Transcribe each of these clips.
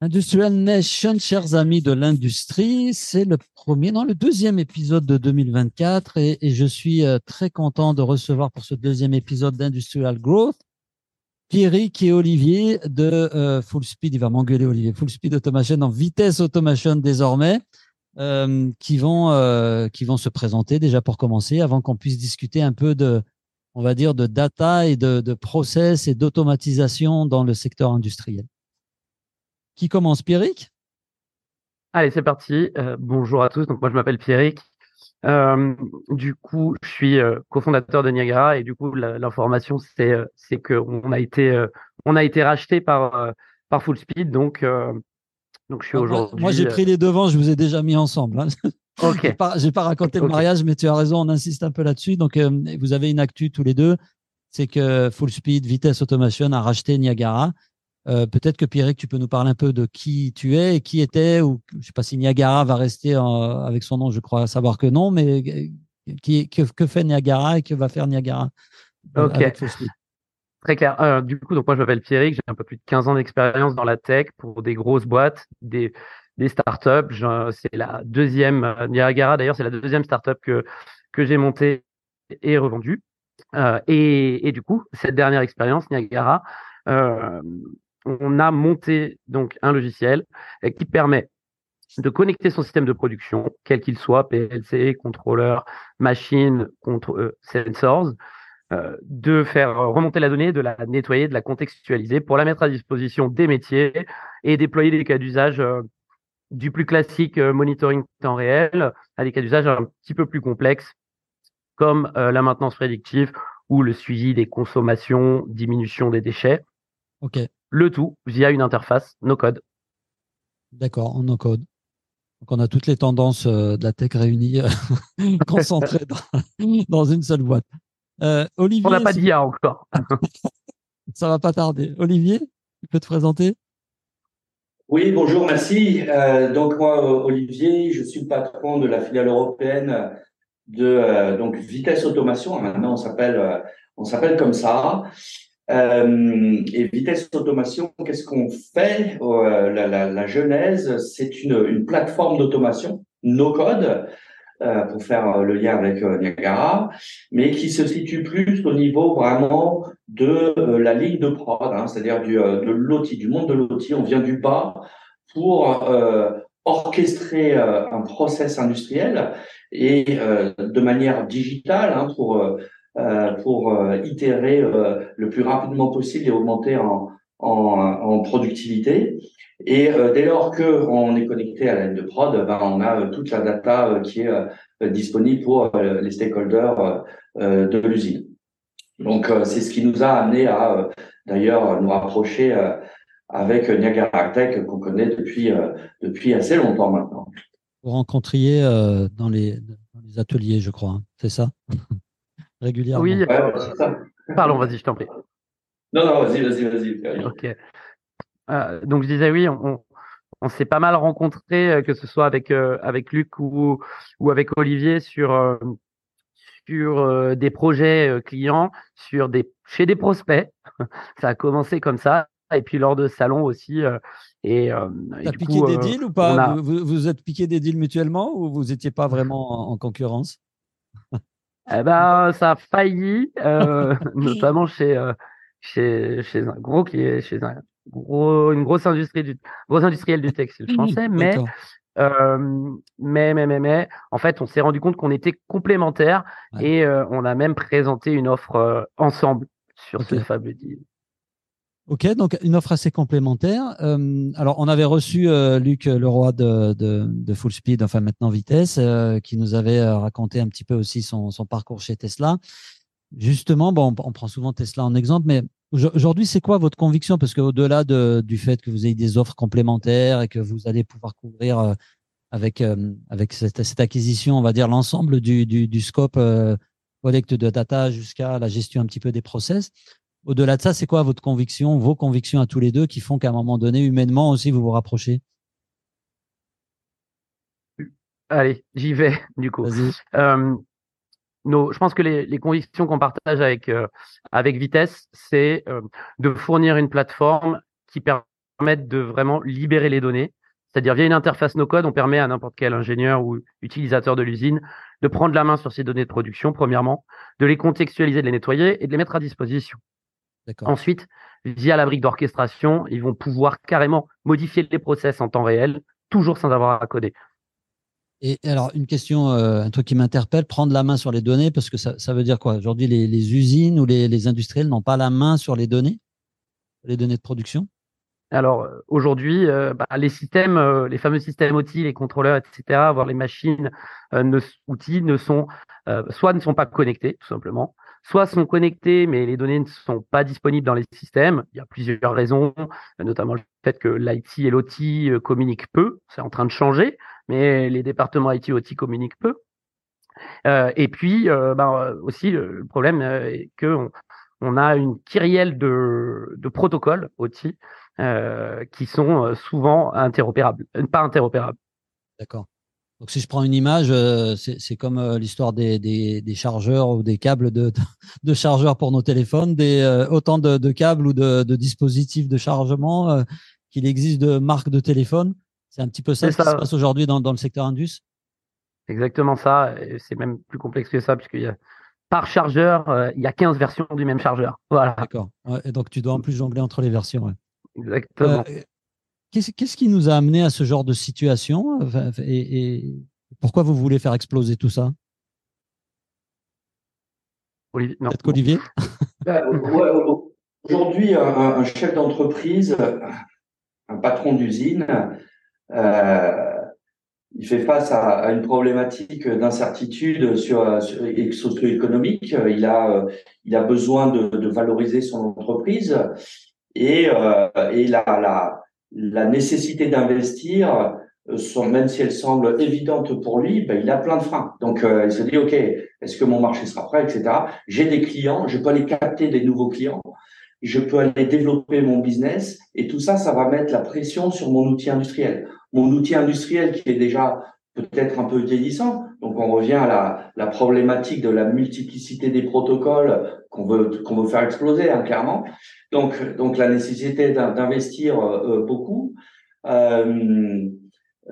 Industrial Nation, chers amis de l'industrie, c'est le premier, non, le deuxième épisode de 2024 et, et je suis euh, très content de recevoir pour ce deuxième épisode d'Industrial Growth Pierrick et Olivier de euh, Full Speed, il va m'engueuler Olivier, Full Speed Automation en vitesse automation désormais, euh, qui vont euh, qui vont se présenter déjà pour commencer, avant qu'on puisse discuter un peu de, on va dire, de data et de, de process et d'automatisation dans le secteur industriel. Qui commence, Pierrick? Allez, c'est parti. Euh, bonjour à tous. Donc moi, je m'appelle Pierrick. Euh, du coup, je suis euh, cofondateur de Niagara et du coup, l'information c'est c'est que on a été on a été racheté par par Full Speed. Donc donc je suis aujourd'hui. Moi, j'ai pris les devants. Je vous ai déjà mis ensemble. Hein. Ok. j'ai pas, raconté le mariage, mais tu as raison. On insiste un peu là-dessus. Donc, vous avez une actu tous les deux. C'est que Full Speed Vitesse Automation a racheté Niagara. Euh, Peut-être que Pierrick, tu peux nous parler un peu de qui tu es et qui était, ou je sais pas si Niagara va rester en- avec son nom, je crois savoir que non, mais euh, qui, que, que fait Niagara et que va faire Niagara euh, Ok. Très clair. Euh, du coup, donc moi, je m'appelle Pierrick. J'ai un peu plus de 15 ans d'expérience dans la tech pour des grosses boîtes, des des startups. C'est la deuxième euh, Niagara. D'ailleurs, c'est la deuxième startup que que j'ai montée et revendue. Euh, et, et du coup, cette dernière expérience, Niagara, euh, on a monté donc un logiciel euh, qui permet de connecter son système de production, quel qu'il soit, PLC, contrôleur, machine, euh, sensors, euh, de faire remonter la donnée, de la nettoyer, de la contextualiser pour la mettre à disposition des métiers et déployer des cas d'usage du plus classique monitoring temps réel à des cas d'usage un petit peu plus complexes comme la maintenance prédictive ou le suivi des consommations, diminution des déchets, Ok, le tout via une interface no code. d'accord, en no code. Donc, on a toutes les tendances euh, de la tech réunies, euh, concentrées dans, dans une seule boîte. Euh, Olivier, On n'a pas si- d'IA encore. ça va pas tarder. Olivier, tu peux te présenter? Oui, bonjour, merci. Euh, donc moi, Olivier, je suis le patron de la filiale européenne de euh, donc Vitesse Automation. Maintenant, on s'appelle euh, on s'appelle comme ça. Euh, et Vitesse Automation, qu'est-ce qu'on fait? Euh, la, la, la genèse, c'est une, une plateforme d'automation, no code, euh, pour faire le lien avec Niagara, mais qui se situe plus au niveau vraiment de la ligne de prod, hein, c'est-à-dire du de l'outil, du monde de l'outil. On vient du bas pour orchestrer un process industriel et de manière digitale hein, pour pour euh, itérer euh, le plus rapidement possible et augmenter en en, productivité. Et euh, dès lors que on est connecté à la ligne de prod, ben, on a euh, toute la data euh, qui est euh, disponible pour euh, les stakeholders euh, euh, de l'usine. Donc euh, c'est ce qui nous a amené à euh, d'ailleurs nous rapprocher euh, avec Niagara Tech qu'on connaît depuis euh, depuis assez longtemps maintenant. Vous rencontriez euh, dans, les, dans les ateliers, je crois. hein. C'est ça? Régulièrement. Oui, ça. pardon, vas-y, je t'en prie. Non, non, vas-y, vas-y, vas-y. Ok. Euh, donc je disais oui, on, on s'est pas mal rencontrés, euh, que ce soit avec euh, avec Luc ou ou avec Olivier sur euh, sur euh, des projets euh, clients, sur des chez des prospects. ça a commencé comme ça, et puis lors de salons aussi. euh, et euh, et T'as du piqué coup, des euh, deals ou pas? on a- vous, vous, vous êtes piqué des deals mutuellement ou vous n'étiez pas vraiment en, en concurrence? Eh ben, ça a failli, euh, notamment chez, euh, chez, chez un gros qui est chez un gros, une grosse industrie du, gros industriel du textile français, mais, euh, mais, mais, mais, mais, en fait, on s'est rendu compte qu'on était complémentaires Ouais. et euh, on a même présenté une offre euh, ensemble sur ce fameux deal. Ok, donc une offre assez complémentaire. Euh, alors, on avait reçu euh, Luc Leroy de, de, de Full Speed, enfin maintenant Vitesse, euh, qui nous avait euh, raconté un petit peu aussi son, son parcours chez Tesla. Justement, bon, on, prend souvent Tesla en exemple, mais aujo- aujourd'hui, c'est quoi votre conviction? Parce qu'au-delà de, du fait que vous ayez des offres complémentaires et que vous allez pouvoir couvrir euh, avec, euh, avec cette, cette acquisition, on va dire, l'ensemble du, du, du scope euh, collecte de data jusqu'à la gestion un petit peu des process. Au-delà de ça, c'est quoi votre conviction, vos convictions à tous les deux qui font qu'à un moment donné, humainement aussi, vous vous rapprochez? Allez, j'y vais, du coup. Euh, nos, je pense que les, les convictions qu'on partage avec, euh, avec Vitesse, c'est euh, de fournir une plateforme qui permet permettent de vraiment libérer les données. C'est-à-dire, via une interface no-code, on permet à n'importe quel ingénieur ou utilisateur de l'usine de prendre la main sur ces données de production, premièrement, de les contextualiser, de les nettoyer et de les mettre à disposition. Ensuite, via la brique d'orchestration, ils vont pouvoir carrément modifier les process en temps réel, toujours sans avoir à coder. Et alors, une question, euh, un truc qui m'interpelle, prendre la main sur les données, parce que ça, veut dire quoi? Aujourd'hui, les, usines ou les, les industriels n'ont pas la main sur les données, les données de production? Alors euh, aujourd'hui, euh, bah, les systèmes, euh, les fameux systèmes outils, les contrôleurs, etc., voire les machines ne, outils ne sont soit ne sont pas connectés tout simplement, soit sont connectés mais les données ne sont pas disponibles dans les systèmes. Il y a plusieurs raisons, notamment le fait que l'IT et l'OT communiquent peu. C'est en train de changer, mais les départements IT et OT communiquent peu. et puis bah, aussi le problème est que on, a une kyrielle de, protocoles OT euh, qui sont euh, souvent interopérables, euh, pas interopérables. D'accord. Donc si je prends une image, c'est comme l'histoire des, des, des, chargeurs ou des câbles de, de chargeurs pour nos téléphones, des, autant de, de, câbles ou de, de, dispositifs de chargement qu'il existe de marques de téléphone. C'est un petit peu ça, qui se passe aujourd'hui dans, dans, le secteur Indus. Exactement ça. C'est même plus complexe que ça, puisqu'il y a par chargeur, il y a 15 versions du même chargeur. Voilà. D'accord. et donc tu dois en plus jongler entre les versions. Ouais. Exactement. Euh, qu'est-ce qui nous a amené à ce genre de situation et, pourquoi vous voulez faire exploser tout ça? Peut-être qu'Olivier? Bah, Aujourd'hui, un, chef d'entreprise, un patron d'usine, euh, il fait face à, une problématique d'incertitude sur, sur socio-économique. Il a, il a besoin de, de valoriser son entreprise. Et, euh, et la, la, la nécessité d'investir, euh, même si elle semble évidente pour lui, ben, il a plein de freins. Donc, euh, il se dit, OK, est-ce que mon marché sera prêt, etc. J'ai des clients, je peux aller capter des nouveaux clients, je peux aller développer mon business, et tout ça, ça va mettre la pression sur mon outil industriel. Mon outil industriel qui est déjà peut-être un peu vieillissant. Donc on revient à la, la problématique de la multiplicité des protocoles qu'on veut qu'on veut faire exploser hein, clairement. Donc donc la nécessité d'investir euh, beaucoup. Euh,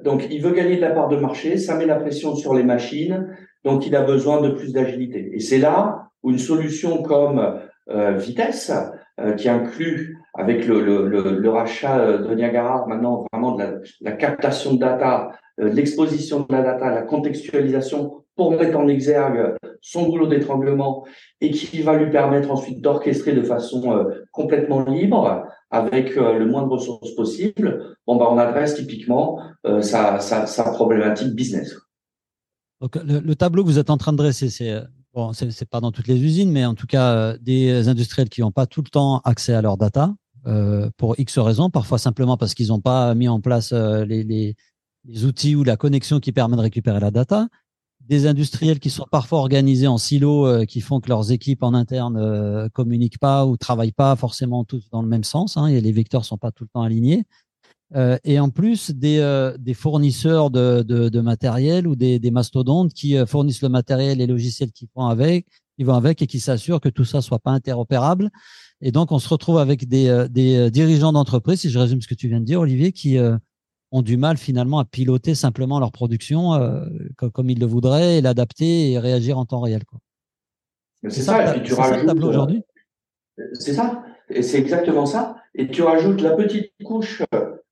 donc il veut gagner de la part de marché, ça met la pression sur les machines. Donc il a besoin de plus d'agilité. Et c'est là où une solution comme euh, Vitesse, euh, qui inclut avec le, le, le, rachat de Niagara maintenant vraiment de la, la captation de data euh, l'exposition de la data, la contextualisation pour mettre en exergue son boulot d'étranglement et qui va lui permettre ensuite d'orchestrer de façon euh, complètement libre avec euh, le moins de ressources possible. Bon, bah, on adresse typiquement sa, sa, problématique business. Le, tableau que vous êtes en train de dresser, c'est bon, pas dans toutes les usines, mais en tout cas des industriels qui n'ont pas tout le temps accès à leur data. Euh, pour X raisons, parfois simplement parce qu'ils n'ont pas mis en place les outils ou la connexion qui permet de récupérer la data, des industriels qui sont parfois organisés en silos, euh, qui font que leurs équipes en interne euh, communiquent pas ou travaillent pas forcément tous dans le même sens, hein, et les vecteurs sont pas tout le temps alignés. Euh, et en plus des, euh, des fournisseurs de, de, de, matériel ou des, des mastodontes qui fournissent le matériel et logiciels qui vont avec, qui vont avec et qui s'assurent que tout ça soit pas interopérable. Et donc on se retrouve avec des, des dirigeants d'entreprise, si je résume ce que tu viens de dire, Olivier, qui ont du mal finalement à piloter simplement leur production euh, comme, ils le voudraient et l'adapter et réagir en temps réel. C'est ça, et puis tu rajoutes. tableau aujourd'hui C'est ça, et c'est exactement ça. Et tu rajoutes la petite couche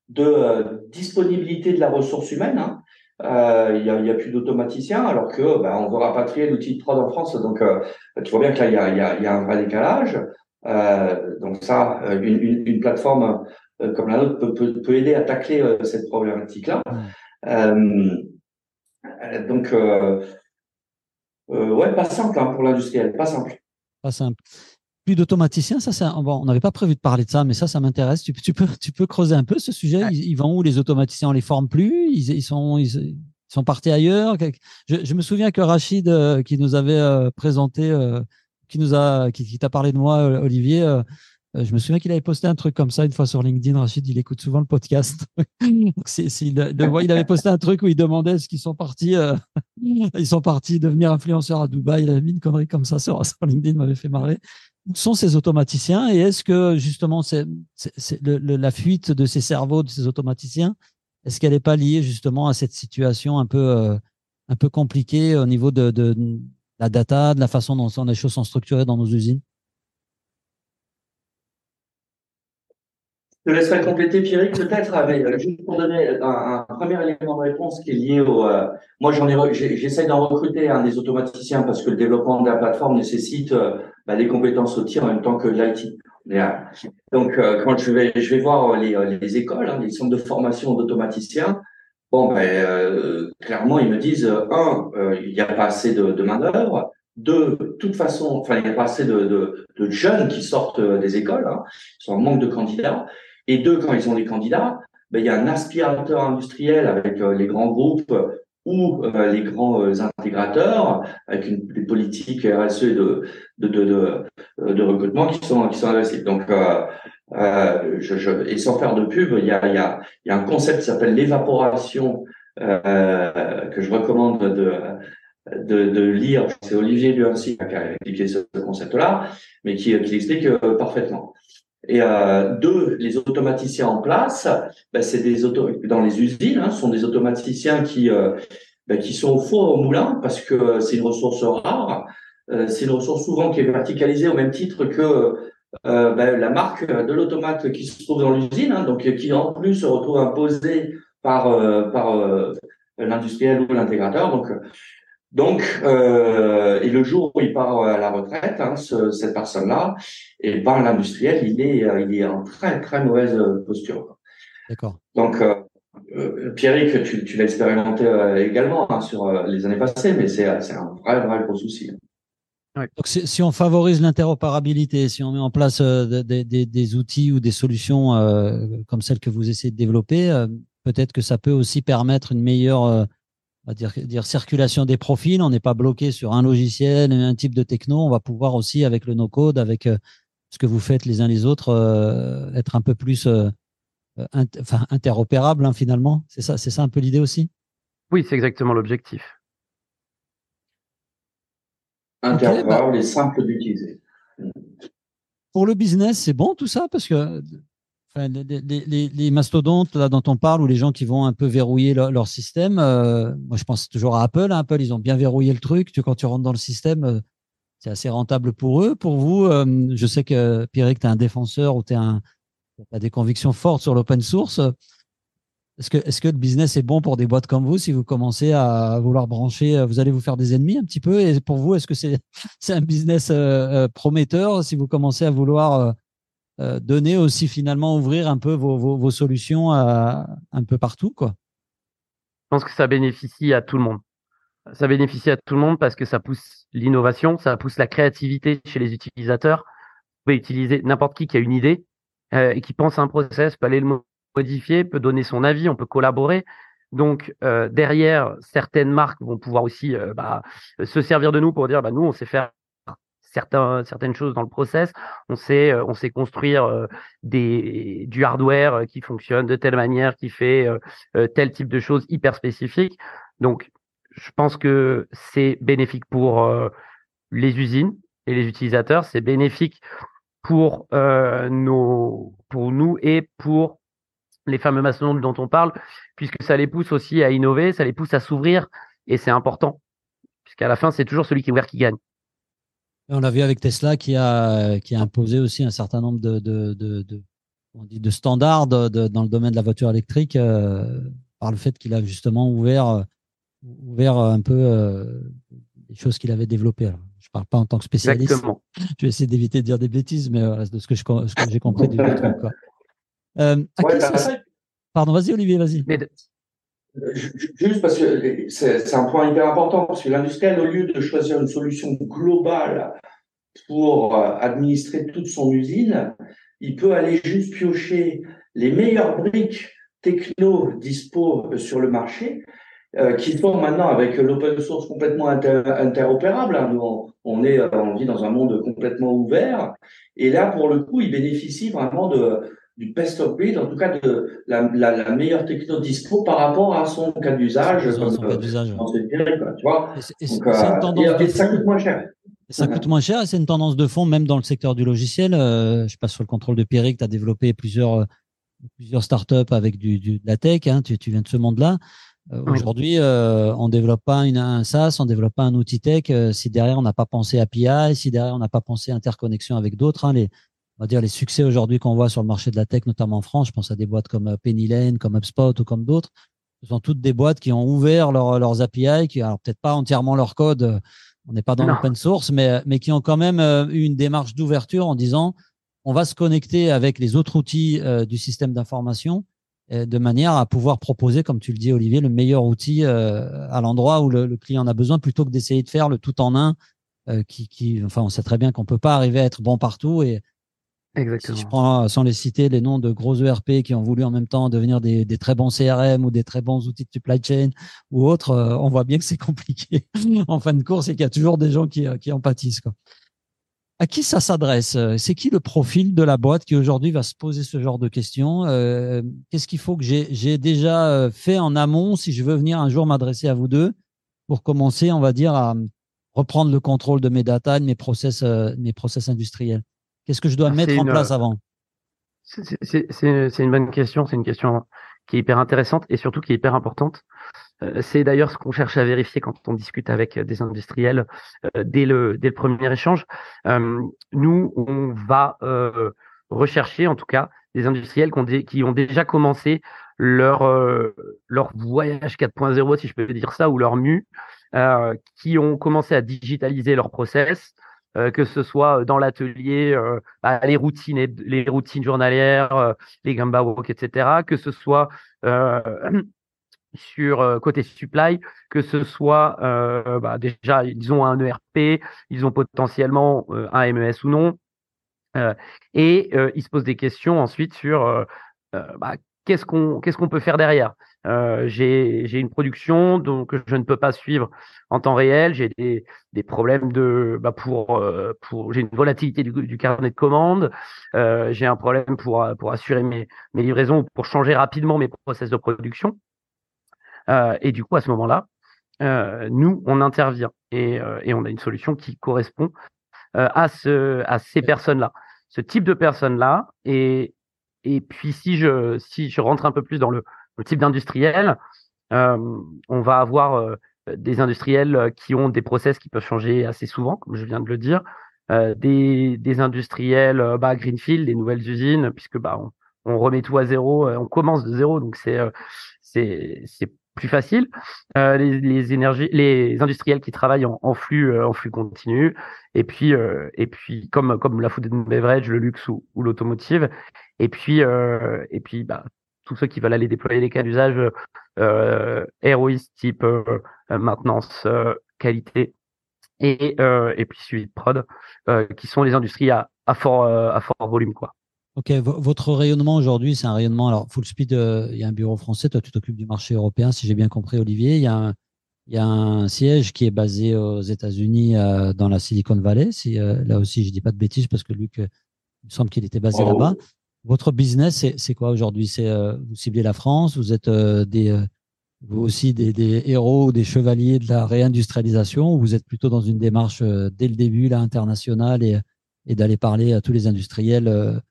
de euh, disponibilité de la ressource humaine. Hein. Euh, il n'y a, a, plus d'automaticiens, alors que ben, on veut rapatrier l'outil de prod en France. Donc, tu vois bien que là, il y a, y, a, y a, un vrai décalage. donc ça, une, une, une plateforme euh, comme la nôtre peut, peut, aider à tacler euh, cette problématique-là. Euh, donc, ouais, pas simple hein, pour l'industriel, pas simple. Pas simple plus d'automaticiens, ça, c'est bon, on n'avait pas prévu de parler de ça, mais ça, ça m'intéresse. Tu, tu, peux, tu peux creuser un peu ce sujet. Ils, vont où les automaticiens? On les forme plus? Ils, ils sont, ils, sont partis ailleurs? Je, je, me souviens que Rachid, qui nous avait présenté, qui nous a, qui, t'a parlé de moi, Olivier, euh, je me souviens qu'il avait posté un truc comme ça une fois sur LinkedIn. Rachid, il écoute souvent le podcast. Il, il avait posté un truc où il demandait ce qu'ils sont partis, euh, ils sont partis devenir influenceurs à Dubaï. Il avait mis une connerie comme ça sur, sur LinkedIn, m'avait fait marrer. où sont ces automaticiens et est-ce que justement c'est, la fuite de ces cerveaux, de ces automaticiens, est-ce qu'elle n'est pas liée justement à cette situation un peu, euh, un peu compliquée au niveau de, de, la data, de la façon dont les choses sont structurées dans nos usines? Je te laisserai compléter, Pierrick, peut-être, avec, euh, juste pour donner un, premier élément de réponse qui est lié au. Euh, moi, j'en ai, j'essaie d'en recruter un des automaticiens parce que le développement de la plateforme nécessite euh, bah, des compétences outils en même temps que l'IT. Donc, quand je vais, je vais voir les, les écoles, hein, les centres de formation d'automaticiens, bon, ben, clairement, ils me disent un, il n'y a pas assez de, de main d'œuvre. Deux, de toute façon, enfin, il n'y a pas assez de, de, de, jeunes qui sortent des écoles, hein, ils sont en manque de candidats. Et deux, quand ils ont des candidats, ben, il y a un aspirateur industriel avec euh, les grands groupes ou euh, les grands euh, intégrateurs avec une, des politiques RSE de, de, de, de, recrutement qui sont, qui sont agressives. Donc, euh, je, je, et sans faire de pub, il y a, il y a, il y a un concept qui s'appelle l'évaporation que je recommande de, de, de lire. C'est Olivier Luancy qui a expliqué ce concept-là, mais qui, qui l'explique parfaitement. Et euh, deux, les automaticiens en place, ben, c'est des auto dans les usines, hein, sont des automaticiens qui euh, ben, qui sont au four au moulin parce que c'est une ressource rare. Euh, c'est une ressource souvent qui est verticalisée au même titre que euh, ben, la marque de l'automate qui se trouve dans l'usine, hein, donc qui en plus se retrouve imposée par euh, par l'industriel ou l'intégrateur. Donc donc, euh, et le jour où il part à la retraite, hein, ce, cette personne-là, et ben l'industriel, il est, il est en très très mauvaise posture. D'accord. Donc, euh, euh Pierrick, tu, tu l'as expérimenté euh, également hein, sur euh, les années passées, mais c'est un vrai vrai gros souci. Ouais. Donc, si on favorise l'interopérabilité, si on met en place des, des, des, outils ou des solutions comme celles que vous essayez de développer, peut-être que ça peut aussi permettre une meilleure on va dire, dire circulation des profils. On n'est pas bloqué sur un logiciel, un type de techno. On va pouvoir aussi, avec le no-code, avec euh, ce que vous faites les uns les autres, euh, être un peu plus euh, enfin, interopérable hein, finalement. C'est ça, c'est ça un peu l'idée aussi? Oui, c'est exactement l'objectif. Interopérable bah et simple d'utiliser. Pour le business, c'est bon tout ça? Parce que les, mastodontes là, dont on parle ou les gens qui vont un peu verrouiller leur, système, euh, moi je pense toujours à Apple. Hein. Apple, ils ont bien verrouillé le truc. Tu, quand tu rentres dans le système, euh, c'est assez rentable pour eux. Pour vous, euh, je sais que Pierrick, tu es un défenseur ou tu as des convictions fortes sur l'open source. Est-ce que, est-ce que le business est bon pour des boîtes comme vous si vous commencez à vouloir brancher, vous allez vous faire des ennemis un petit peu? Et pour vous, est-ce que c'est, c'est un business prometteur si vous commencez à vouloir euh, donner aussi finalement ouvrir un peu vos, vos, solutions un peu partout quoi. Je pense que ça bénéficie à tout le monde. Ça bénéficie à tout le monde parce que ça pousse l'innovation, ça pousse la créativité chez les utilisateurs. Vous pouvez utiliser n'importe qui qui a une idée euh, et qui pense à un process, peut aller le modifier, peut donner son avis, on peut collaborer. Donc euh, derrière, certaines marques vont pouvoir aussi euh, bah, se servir de nous pour dire bah, nous on sait faire certaines choses dans le process. On sait, euh, construire euh, du hardware euh, qui fonctionne de telle manière, qui fait tel type de choses hyper spécifiques. Donc, je pense que c'est bénéfique pour les usines et les utilisateurs. C'est bénéfique pour nous et pour les fameux mastodontes dont on parle, puisque ça les pousse aussi à innover, ça les pousse à s'ouvrir, et c'est important, puisqu'à la fin, c'est toujours celui qui est ouvert qui gagne. On l'a vu avec Tesla qui a, qui a imposé aussi un certain nombre de, de, de, de, on dit de standards dans le domaine de la voiture électrique euh, par le fait qu'il a justement ouvert, ouvert un peu euh, les choses qu'il avait développées. Alors, je parle pas en tant que spécialiste. Exactement. Je vais essayer d'éviter de dire des bêtises, mais euh, de ce que, je, ce que j'ai compris du truc. Quoi. Euh, ouais, Pardon, vas-y Olivier, vas-y. Juste parce que c'est un point hyper important, parce que l'industriel, au lieu de choisir une solution globale pour euh, administrer toute son usine, il peut aller juste piocher les meilleures briques techno dispo sur le marché, euh, qui sont maintenant avec l'open source complètement interopérable. Hein. Nous, on, est, on vit dans un monde complètement ouvert, et là, pour le coup, il bénéficie vraiment de du best of breed, en tout cas de la, la, la meilleure techno dispo par rapport à son cas d'usage. Son cas d'usage. tu vois. Et, Donc, euh, et, et ça coûte moins cher. Ça coûte moins cher et c'est une tendance de fond, même dans le secteur du logiciel. je passe sur le contrôle de Pierrick, tu as développé plusieurs, plusieurs startups avec du, de la tech, hein, tu, tu, viens de ce monde-là. Aujourd'hui, on ne développe pas une, un SaaS, on ne développe pas un outil tech si derrière on n'a pas pensé API, si derrière on n'a pas pensé interconnexion avec d'autres. Hein, les, on va dire les succès aujourd'hui qu'on voit sur le marché de la tech, notamment en France, je pense à des boîtes comme euh, Penny Lane, comme HubSpot ou comme d'autres. Ce sont toutes des boîtes qui ont ouvert leurs API, qui, alors peut-être pas entièrement leur code, euh, on n'est pas dans l'open source, mais, euh, mais qui ont quand même eu une démarche d'ouverture en disant on va se connecter avec les autres outils du système d'information de manière à pouvoir proposer, comme tu le dis Olivier, le meilleur outil à l'endroit où le, client en a besoin, plutôt que d'essayer de faire le tout en un, qui, qui, enfin, on sait très bien qu'on peut pas arriver à être bon partout et, Exactement. Si je prends, sans les citer, les noms de gros ERP qui ont voulu en même temps devenir des, des très bons CRM ou des très bons outils de supply chain ou autres, euh, on voit bien que c'est compliqué en fin de course et qu'il y a toujours des gens qui, euh, qui en pâtissent. Quoi. À qui ça s'adresse C'est qui le profil de la boîte qui aujourd'hui va se poser ce genre de questions euh, Qu'est-ce qu'il faut que j'ai déjà fait en amont si je veux venir un jour m'adresser à vous deux pour commencer, on va dire, à reprendre le contrôle de mes data, de mes process, mes process industriels? Qu'est-ce que je dois mettre en place avant? C'est une bonne question. C'est une question qui est hyper intéressante et surtout qui est hyper importante. Euh, c'est d'ailleurs ce qu'on cherche à vérifier quand on discute avec des industriels euh, dès, le, dès le premier échange. Euh, nous, on va rechercher en tout cas des industriels qui ont, qui ont déjà commencé leur, leur voyage 4.0, si je peux dire ça, ou leur mu, qui ont commencé à digitaliser leur process, euh, que ce soit dans l'atelier, euh, bah, les routines, les routines journalières, euh, les Gamba Walk, etc. Que ce soit sur côté supply, que ce soit bah, déjà ils ont un ERP, ils ont potentiellement un MES ou non, et ils se posent des questions ensuite sur bah, qu'est-ce qu'on qu'est-ce qu'on peut faire derrière. Euh, j'ai une production donc je ne peux pas suivre en temps réel. J'ai des, problèmes de bah pour euh, pour j'ai une volatilité du, carnet de commandes. Euh, j'ai un problème pour pour assurer mes mes livraisons pour changer rapidement mes process de production. Et du coup à ce moment-là, nous on intervient et et on a une solution qui correspond à ce à ces personnes-là, ce type de personnes-là et et puis si je si je rentre un peu plus dans le le type d'industriel, euh, on va avoir euh, des industriels euh, qui ont des process qui peuvent changer assez souvent, comme je viens de le dire, des, des, industriels bah, greenfield, des nouvelles usines, puisque bah on, on, remet tout à zéro, on commence de zéro, donc c'est c'est c'est plus facile. Euh, les, les, énergies, les industriels qui travaillent en, en flux, en flux continu, et puis euh, et puis comme comme la food and beverage, le luxe ou, ou l'automotive, et puis et puis bah tous ceux qui veulent aller déployer les cas d'usage euh, héroïstes type euh, maintenance, euh, qualité et, euh, et puis suivi de prod, euh, qui sont les industries à, à fort, à fort volume. quoi. Ok, votre rayonnement aujourd'hui, c'est un rayonnement. Alors, Full Speed, il y a un bureau français. Toi, tu t'occupes du marché européen, si j'ai bien compris, Olivier. Il y a un, il y a un siège qui est basé aux États-Unis, dans la Silicon Valley. Si, là aussi, je dis pas de bêtises parce que Luc, il me semble qu'il était basé là-bas. Votre business, c'est quoi aujourd'hui? C'est euh, vous ciblez la France, vous êtes euh, des euh, vous aussi des, des, héros ou des chevaliers de la réindustrialisation ou vous êtes plutôt dans une démarche dès le début là internationale et, et d'aller parler à tous les industriels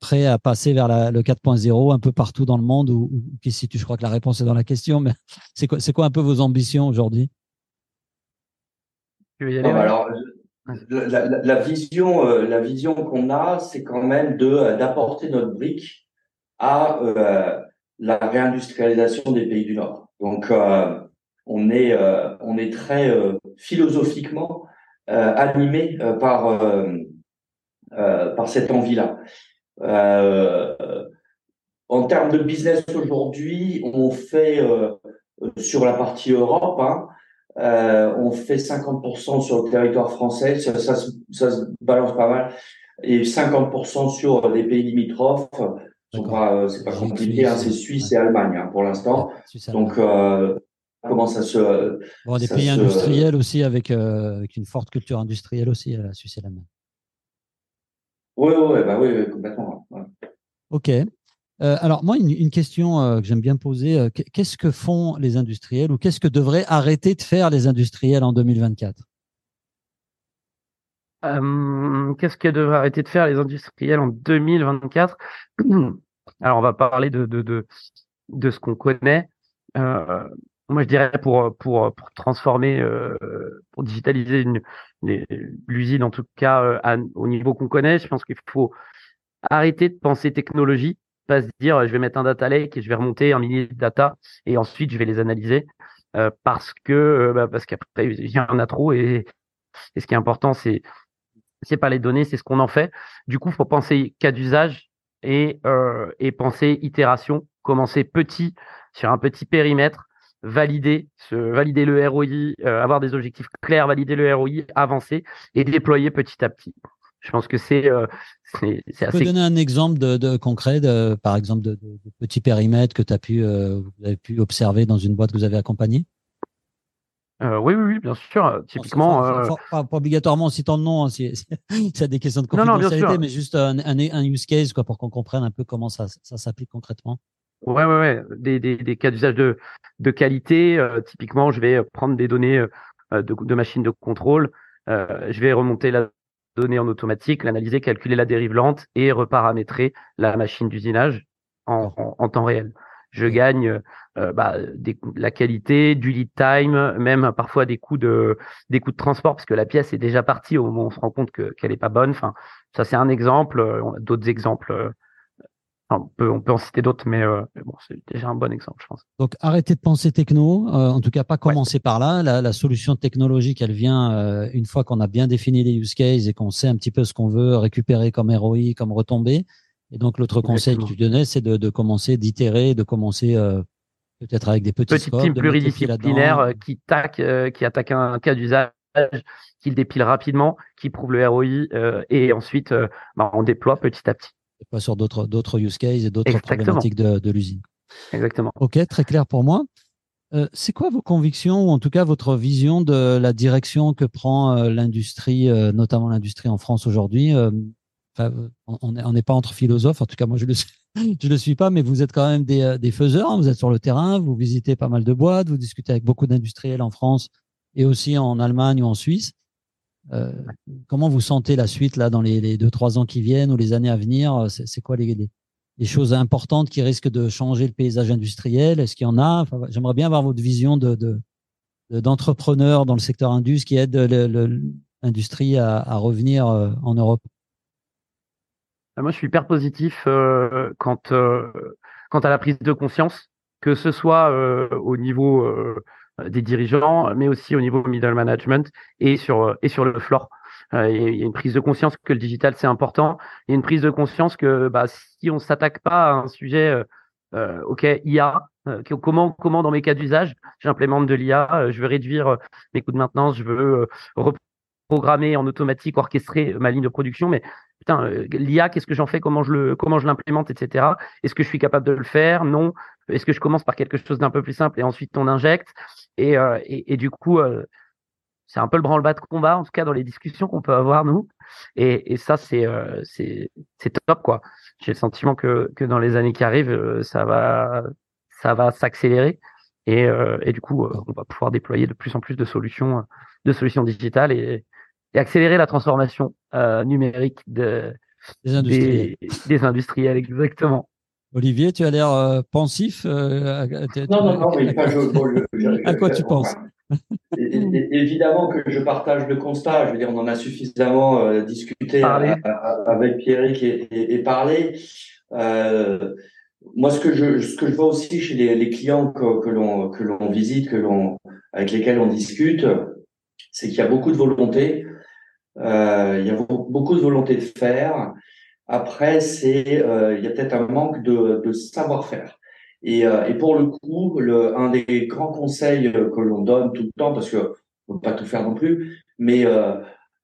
prêts à passer vers la, le 4.0 un peu partout dans le monde ou, ou qui situe? Je crois que la réponse est dans la question, mais c'est quoi, c'est quoi un peu vos ambitions aujourd'hui? Tu veux y aller alors, la, la, vision, euh, la vision qu'on a, c'est quand même de euh, d'apporter notre brique à euh, la réindustrialisation des pays du Nord. Donc, on est on est très philosophiquement animé par par cette envie-là. en termes de business aujourd'hui, on fait sur la partie Europe. Hein, euh, on fait 50% sur le territoire français, ça, ça, ça, se balance pas mal, et 50% sur les pays limitrophes. C'est pas compliqué, hein, c'est Suisse et Allemagne hein, pour l'instant. Donc, euh, comment ça se. Bon, des pays industriels aussi, avec, euh, avec, une forte culture industrielle aussi, la Suisse et l'Allemagne. Oui, oui, bah oui, complètement. Ouais. Ok. Euh, alors moi, une, question euh, que j'aime bien poser, euh, qu'est-ce que font les industriels ou qu'est-ce que devraient arrêter de faire les industriels en 2024 Qu'est-ce que devraient arrêter de faire les industriels en 2024 Alors, on va parler de, ce qu'on connaît. Moi, je dirais pour, pour, pour transformer, pour digitaliser l'usine, en tout cas au niveau qu'on connaît, je pense qu'il faut arrêter de penser technologie, pas se dire je vais mettre un data lake et je vais remonter un millier de data et ensuite je vais les analyser euh, parce que euh, bah, parce qu'après il y en a trop et, et ce qui est important c'est c'est pas les données, c'est ce qu'on en fait. Du coup, faut penser cas d'usage et, euh, et penser itération, commencer petit sur un petit périmètre, valider, se, valider le ROI, avoir des objectifs clairs, valider le ROI, avancer et déployer petit à petit. Je pense que c'est euh, c'est assez. Tu peux donner un exemple de, de concret, de, par exemple, de, de, de petits périmètres que tu as pu, euh, vous avez pu observer dans une boîte que vous avez accompagnée? Euh, oui, oui, oui, bien sûr. Typiquement, euh... pas, pas, obligatoirement en citant le nom, hein, si, si, y a des questions de confidentialité, mais juste un, un, un, use case quoi, pour qu'on comprenne un peu comment ça, ça s'applique concrètement. Ouais, ouais, ouais. Des, des, des cas d'usage de, de qualité. Euh, typiquement, je vais prendre des données euh, de, de machines de contrôle. Euh, je vais remonter la donnée en automatique, l'analyser, calculer la dérive lente et reparamétrer la machine d'usinage en, en, en, temps réel. Je gagne euh, bah, des, la qualité, du lead time, même parfois des coûts de des coûts de transport parce que la pièce est déjà partie au moment où on se rend compte que qu'elle est pas bonne. Enfin, ça c'est un exemple. A d'autres exemples on, peut, on peut en citer d'autres, mais, euh, bon, c'est déjà un bon exemple, je pense. Donc, arrêtez de penser techno, euh, en tout cas pas commencer par là. La, la, solution technologique, elle vient euh, une fois qu'on a bien défini les use cases et qu'on sait un petit peu ce qu'on veut récupérer comme ROI, comme retombée. Et donc, l'autre conseil que tu donnais, c'est de, de, commencer, d'itérer, de commencer euh, peut-être avec des petits Petit team pluridisciplinaire qui, tac, qui attaque un cas d'usage qui le dépile rapidement, qui prouve le ROI et ensuite bah, on déploie petit à petit pas sur d'autres d'autres use cases et d'autres problématiques de, de l'usine. Exactement. Ok, très clair pour moi. Euh, c'est quoi vos convictions ou en tout cas votre vision de la direction que prend euh, l'industrie, euh, notamment l'industrie en France aujourd'hui On n'est pas entre philosophes, en tout cas moi je le je le suis pas, mais vous êtes quand même des, des faiseurs. Hein. vous êtes sur le terrain, vous visitez pas mal de boîtes, vous discutez avec beaucoup d'industriels en France et aussi en Allemagne ou en Suisse. Euh, comment vous sentez la suite là dans les, les, deux trois ans qui viennent ou les années à venir? C'est quoi les, choses importantes qui risquent de changer le paysage industriel? Est-ce qu'il y en a? J'aimerais bien avoir votre vision de dans le secteur indus qui aident l'industrie à, revenir euh, en Europe. Ah, moi, je suis hyper positif euh, quant, euh, à la prise de conscience, que ce soit euh, au niveau euh, euh, des dirigeants, mais aussi au niveau middle management et sur euh, et sur le floor. Euh, il y a une prise de conscience que le digital c'est important. Il y a une prise de conscience que bah, si on s'attaque pas à un sujet, euh, ok, IA, comment comment dans mes cas d'usage j'implémente de l'IA, je veux réduire mes coûts de maintenance, je veux reprogrammer en automatique, orchestrer ma ligne de production, mais putain, l'IA, qu'est-ce que j'en fais, comment je le comment je l'implémente, etc. Est-ce que je suis capable de le faire? Non. Est-ce que je commence par quelque chose d'un peu plus simple et ensuite on injecte? Et, euh, et, du coup, euh, c'est un peu le branle-bas de combat, en tout cas dans les discussions qu'on peut avoir nous. Et, et ça, c'est euh, c'est top quoi. J'ai le sentiment que que dans les années qui arrivent, ça va ça va s'accélérer et, et du coup, on va pouvoir déployer de plus en plus de solutions de solutions digitales et, et accélérer la transformation numérique de des industriels. Des, des industriels exactement. Olivier, tu as l'air euh, pensif. Euh, non, non, non, mais pas, je, je, à quoi tu penses? Évidemment que je partage le constat. Je veux dire, on en a suffisamment euh, discuté à, à, avec Pierrick et, et, et parlé. Euh, moi, ce que je, ce que je vois aussi chez les, les clients que, que l'on que l'on visite, que l'on avec lesquels on discute, c'est qu'il y a beaucoup de volonté. Euh, il y a beaucoup de volonté de faire. Après, c'est euh, il y a peut-être un manque de, de savoir-faire. Et, euh, et, pour le coup, le, un des grands conseils que l'on donne tout le temps, parce que on peut pas tout faire non plus, mais euh,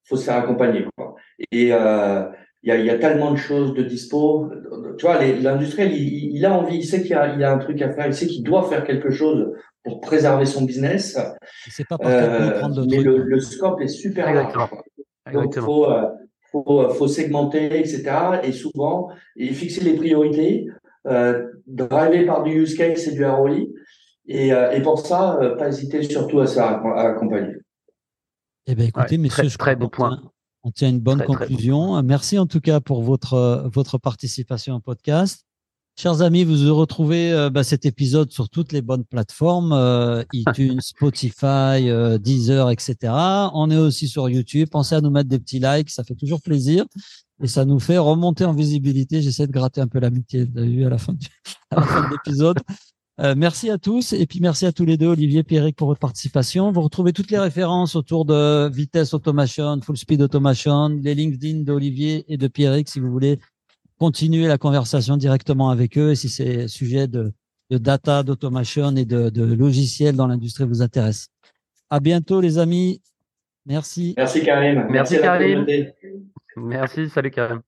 faut se faire accompagner. Quoi. Et euh, il y, a, y a tellement de choses de dispo. Tu vois, l'industriel, il, il, a envie, il sait qu'il y, y, a un truc à faire, il sait qu'il doit faire quelque chose pour préserver son business. Pas euh, mais le, le, scope est super large. Donc, faut, euh, faut, faut segmenter, etc. Et souvent, et fixer les priorités, euh, driver par du use case et du ROI. Et, euh, et pour ça, euh, pas hésiter surtout à, à, à accompagner. Eh bien, écoutez, ouais, messieurs, très, très bon point. On tient une bonne conclusion. Merci en tout cas pour votre, votre participation au podcast. Chers amis, vous retrouvez euh, bah, cet épisode sur toutes les bonnes plateformes, euh, iTunes, Spotify, euh, Deezer, etc. On est aussi sur YouTube. Pensez à nous mettre des petits likes, ça fait toujours plaisir et ça nous fait remonter en visibilité. J'essaie de gratter un peu l'amitié, vu à la fin, à la fin de l'épisode. Euh, merci à tous et puis merci à tous les deux, Olivier et Pierrick, pour votre participation. Vous retrouvez toutes les références autour de Vitesse Automation, Full Speed Automation, les LinkedIn d'Olivier et de Pierrick si vous voulez continuer la conversation directement avec eux et si ces sujets de, de data, d'automation et de, de logiciels dans l'industrie vous intéressent. À bientôt les amis. Merci. Merci Karim. Merci, Karim. Merci, salut Karim.